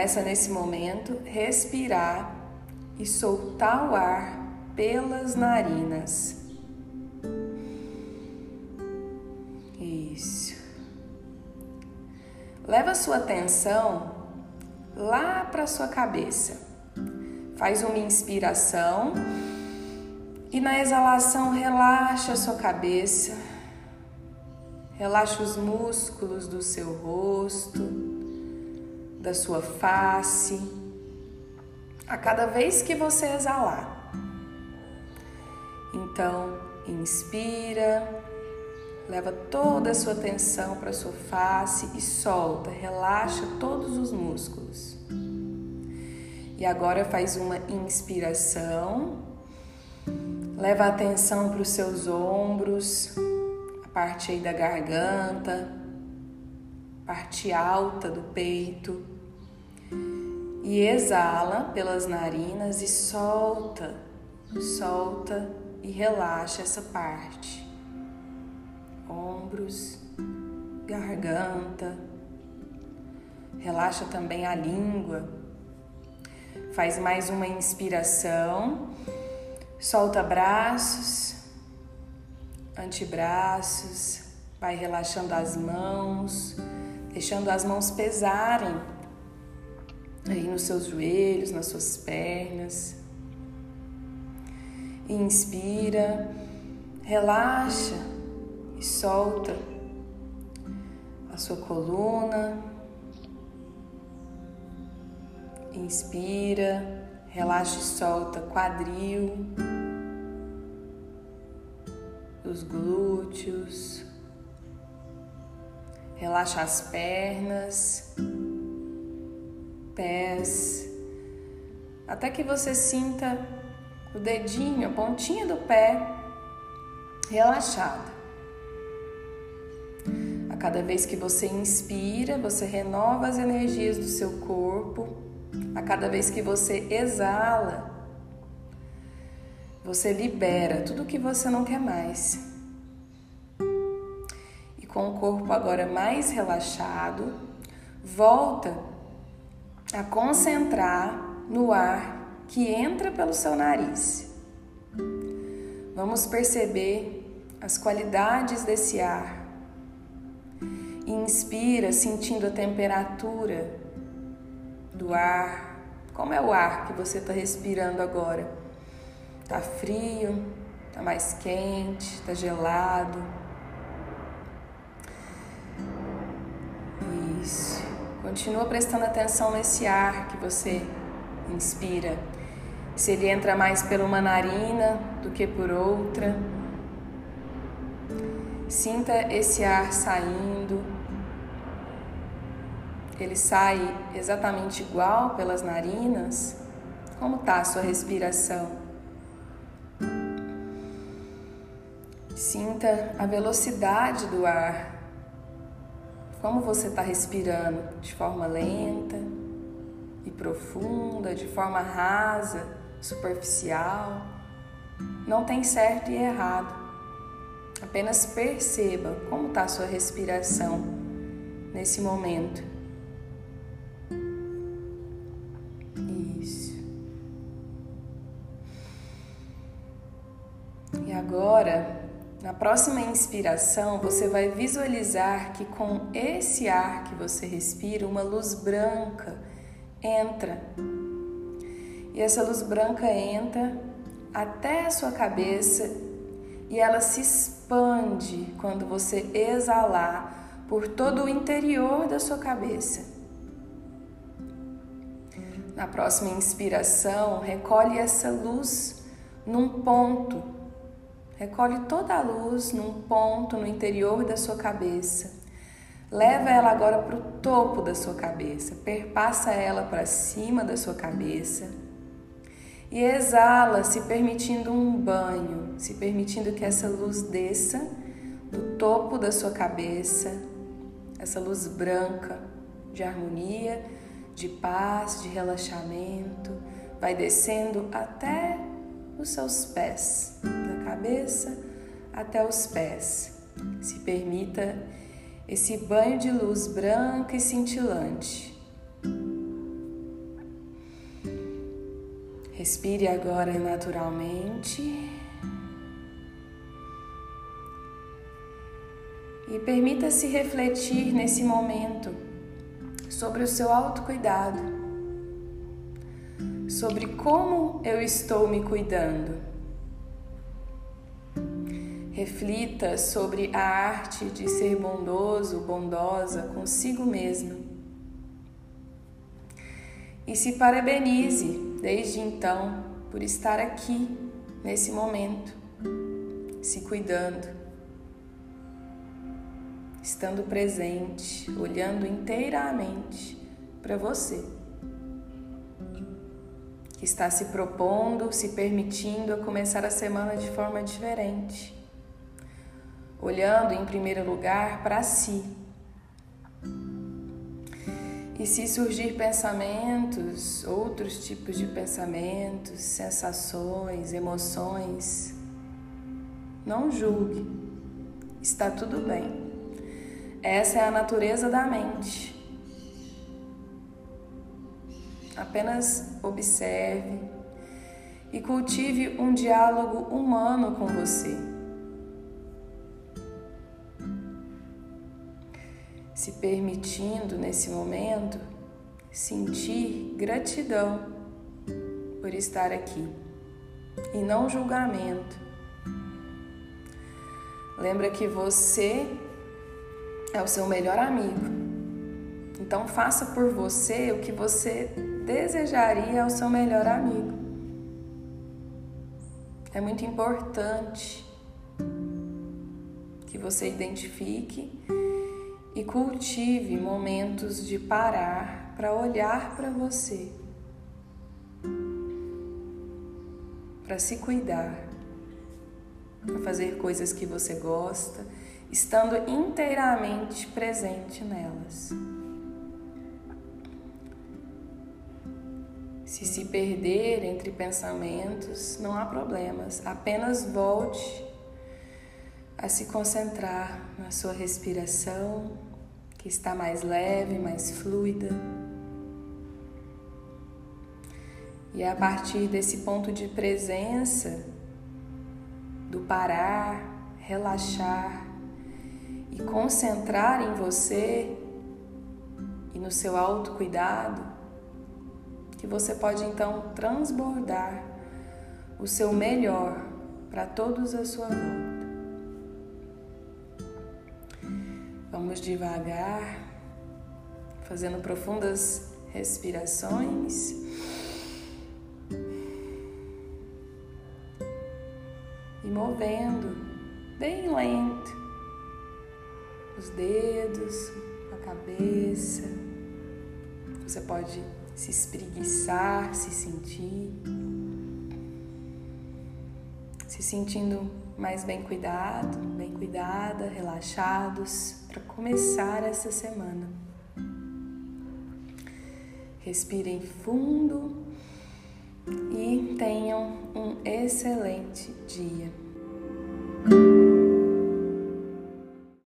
Começa nesse momento respirar e soltar o ar pelas narinas. Isso. Leva sua atenção lá para sua cabeça. Faz uma inspiração e na exalação relaxa sua cabeça. Relaxa os músculos do seu rosto, da sua face. A cada vez que você exalar. Então, inspira, leva toda a sua atenção para a sua face e solta, relaxa todos os músculos. E agora faz uma inspiração, leva a atenção para os seus ombros, parte aí da garganta, parte alta do peito. E exala pelas narinas e solta, solta e relaxa essa parte. Ombros, garganta. Relaxa também a língua. Faz mais uma inspiração. Solta braços antebraços, vai relaxando as mãos, deixando as mãos pesarem aí nos seus joelhos, nas suas pernas. Inspira, relaxa e solta a sua coluna. Inspira, relaxa e solta quadril os glúteos, relaxa as pernas, pés, até que você sinta o dedinho, a pontinha do pé relaxada. A cada vez que você inspira, você renova as energias do seu corpo. A cada vez que você exala, você libera tudo que você não quer mais. E com o corpo agora mais relaxado, volta a concentrar no ar que entra pelo seu nariz. Vamos perceber as qualidades desse ar. Inspira sentindo a temperatura do ar. Como é o ar que você está respirando agora? Tá frio, tá mais quente, tá gelado. Continua prestando atenção nesse ar que você inspira. Se ele entra mais por uma narina do que por outra. Sinta esse ar saindo. Ele sai exatamente igual pelas narinas. Como está a sua respiração? Sinta a velocidade do ar. Como você está respirando de forma lenta e profunda, de forma rasa, superficial. Não tem certo e errado. Apenas perceba como está a sua respiração nesse momento. Isso. E agora na próxima inspiração, você vai visualizar que com esse ar que você respira, uma luz branca entra. E essa luz branca entra até a sua cabeça e ela se expande quando você exalar por todo o interior da sua cabeça. Na próxima inspiração, recolhe essa luz num ponto Recolhe toda a luz num ponto no interior da sua cabeça. Leva ela agora para o topo da sua cabeça. Perpassa ela para cima da sua cabeça. E exala, se permitindo um banho, se permitindo que essa luz desça do topo da sua cabeça, essa luz branca de harmonia, de paz, de relaxamento, vai descendo até os seus pés, da cabeça até os pés. Se permita esse banho de luz branca e cintilante. Respire agora naturalmente. E permita-se refletir nesse momento sobre o seu autocuidado sobre como eu estou me cuidando. Reflita sobre a arte de ser bondoso, bondosa consigo mesmo. E se parabenize desde então por estar aqui nesse momento, se cuidando, estando presente, olhando inteiramente para você, que está se propondo, se permitindo a começar a semana de forma diferente, olhando em primeiro lugar para si e se surgir pensamentos, outros tipos de pensamentos, sensações, emoções, não julgue, está tudo bem. Essa é a natureza da mente. Apenas observe e cultive um diálogo humano com você. se permitindo nesse momento sentir gratidão por estar aqui e não julgamento. Lembra que você é o seu melhor amigo. Então faça por você o que você desejaria ao seu melhor amigo. É muito importante que você identifique e cultive momentos de parar para olhar para você, para se cuidar, para fazer coisas que você gosta, estando inteiramente presente nelas. Se se perder entre pensamentos, não há problemas, apenas volte a se concentrar na sua respiração, que está mais leve, mais fluida. E a partir desse ponto de presença, do parar, relaxar e concentrar em você e no seu autocuidado, que você pode então transbordar o seu melhor para todos à sua volta. Vamos devagar, fazendo profundas respirações. E movendo bem lento os dedos, a cabeça. Você pode se espreguiçar, se sentir, se sentindo mais bem cuidado, bem cuidada, relaxados para começar essa semana. Respirem fundo e tenham um excelente dia.